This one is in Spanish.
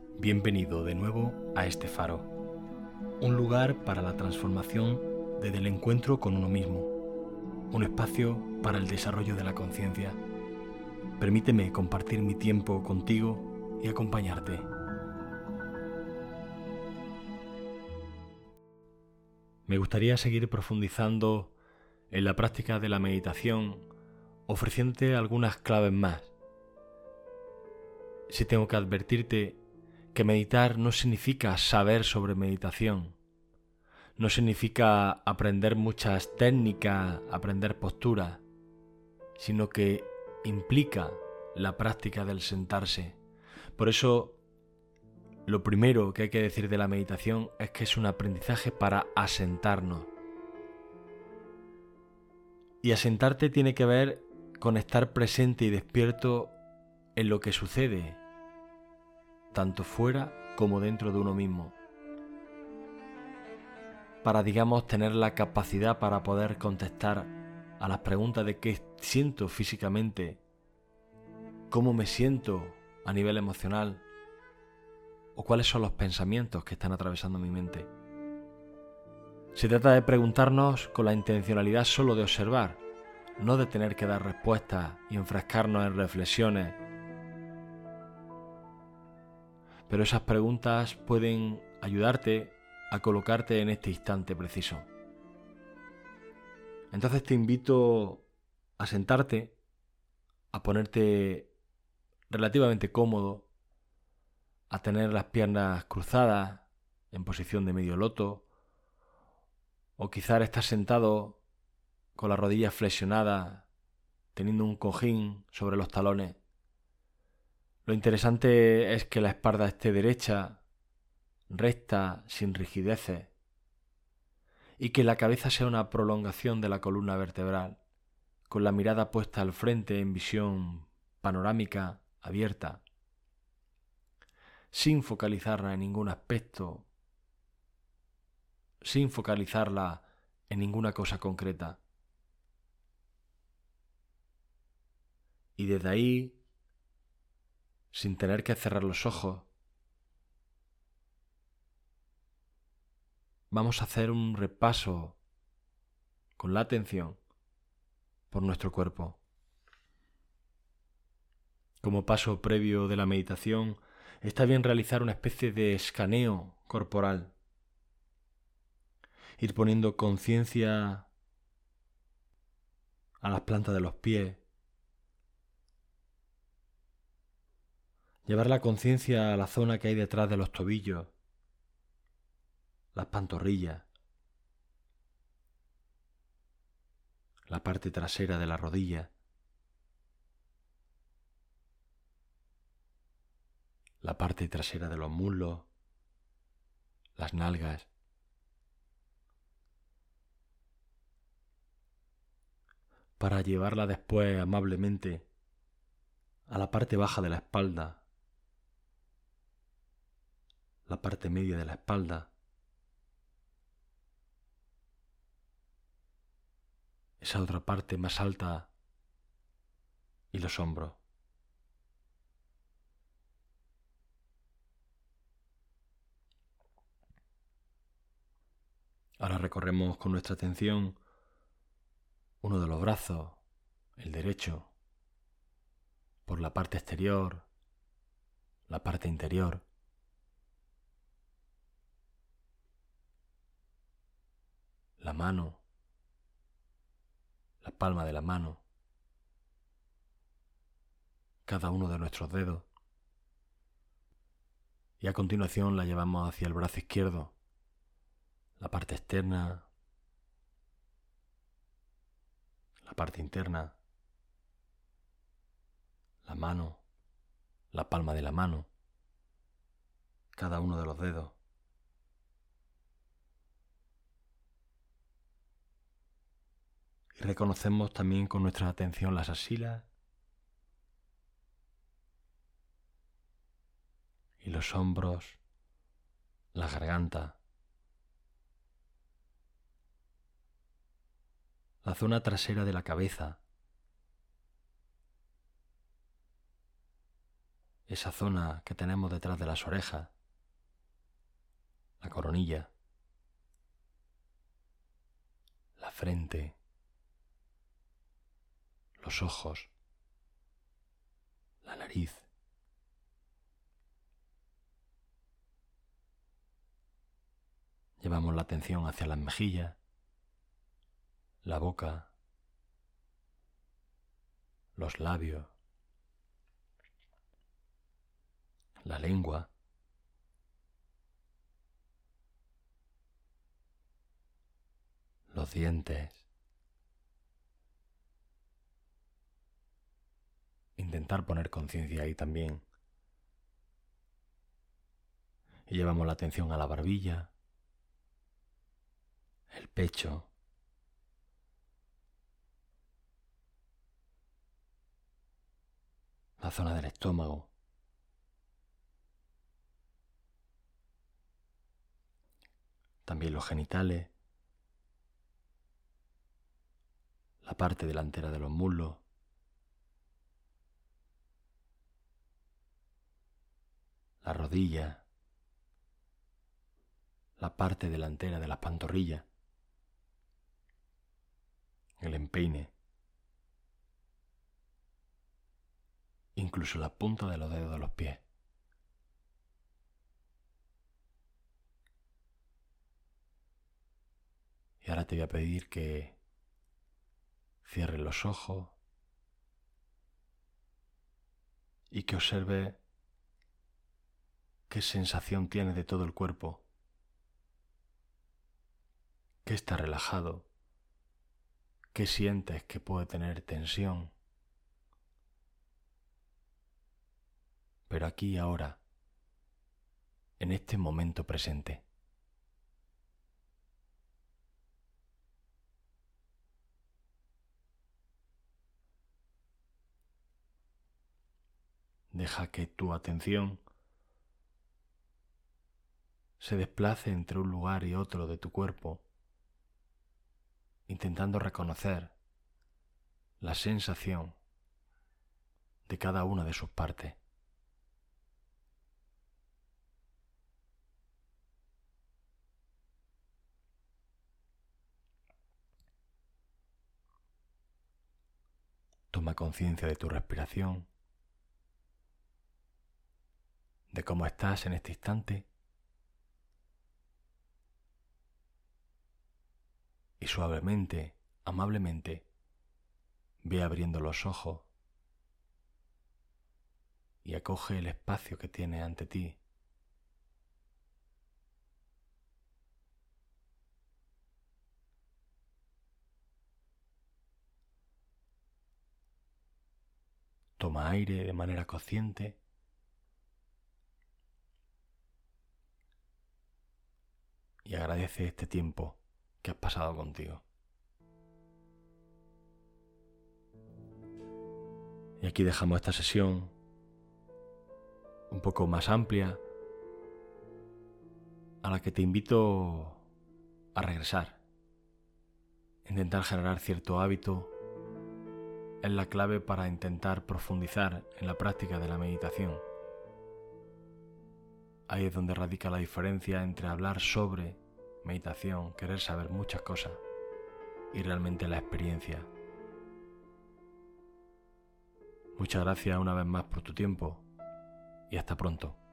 Bienvenido de nuevo a este faro, un lugar para la transformación desde el encuentro con uno mismo, un espacio para el desarrollo de la conciencia. Permíteme compartir mi tiempo contigo y acompañarte. Me gustaría seguir profundizando en la práctica de la meditación, ofreciéndote algunas claves más. Si tengo que advertirte que meditar no significa saber sobre meditación, no significa aprender muchas técnicas, aprender posturas, sino que implica la práctica del sentarse. Por eso, lo primero que hay que decir de la meditación es que es un aprendizaje para asentarnos. Y asentarte tiene que ver con estar presente y despierto en lo que sucede, tanto fuera como dentro de uno mismo. Para, digamos, tener la capacidad para poder contestar a las preguntas de qué siento físicamente, cómo me siento a nivel emocional, o cuáles son los pensamientos que están atravesando mi mente. Se trata de preguntarnos con la intencionalidad solo de observar, no de tener que dar respuestas y enfrascarnos en reflexiones pero esas preguntas pueden ayudarte a colocarte en este instante preciso. Entonces te invito a sentarte, a ponerte relativamente cómodo, a tener las piernas cruzadas en posición de medio loto, o quizás estás sentado con las rodillas flexionadas, teniendo un cojín sobre los talones lo interesante es que la espalda esté derecha, recta, sin rigideces, y que la cabeza sea una prolongación de la columna vertebral, con la mirada puesta al frente en visión panorámica abierta, sin focalizarla en ningún aspecto, sin focalizarla en ninguna cosa concreta. Y desde ahí sin tener que cerrar los ojos. Vamos a hacer un repaso con la atención por nuestro cuerpo. Como paso previo de la meditación, está bien realizar una especie de escaneo corporal. Ir poniendo conciencia a las plantas de los pies, Llevar la conciencia a la zona que hay detrás de los tobillos, las pantorrillas, la parte trasera de la rodilla, la parte trasera de los muslos, las nalgas. para llevarla después amablemente a la parte baja de la espalda, la parte media de la espalda, esa otra parte más alta y los hombros. Ahora recorremos con nuestra atención uno de los brazos, el derecho, por la parte exterior, la parte interior. Mano, la palma de la mano, cada uno de nuestros dedos. Y a continuación la llevamos hacia el brazo izquierdo, la parte externa, la parte interna, la mano, la palma de la mano, cada uno de los dedos. Reconocemos también con nuestra atención las asilas y los hombros, la garganta, la zona trasera de la cabeza, esa zona que tenemos detrás de las orejas, la coronilla, la frente, los ojos, la nariz. Llevamos la atención hacia las mejillas, la boca, los labios, la lengua, los dientes. Intentar poner conciencia ahí también. Y llevamos la atención a la barbilla, el pecho, la zona del estómago. También los genitales, la parte delantera de los muslos, la rodilla, la parte delantera de las pantorrillas, el empeine, incluso la punta de los dedos de los pies. Y ahora te voy a pedir que cierres los ojos y que observe qué sensación tienes de todo el cuerpo, qué está relajado, qué sientes que puede tener tensión. pero aquí y ahora, en este momento presente. Deja que tu atención se desplace entre un lugar y otro de tu cuerpo, intentando reconocer la sensación de cada una de sus partes. Toma conciencia de tu respiración, de cómo estás en este instante suavemente, amablemente, ve abriendo los ojos y acoge el espacio que tiene ante ti. Toma aire de manera consciente. Y agradece este tiempo que has pasado contigo. Y aquí dejamos esta sesión un poco más amplia a la que te invito a regresar. Intentar generar cierto hábito es la clave para intentar profundizar en la práctica de la meditación. Ahí es donde radica la diferencia entre hablar sobre meditación, querer saber muchas cosas y realmente la experiencia. Muchas gracias una vez más por tu tiempo y hasta pronto.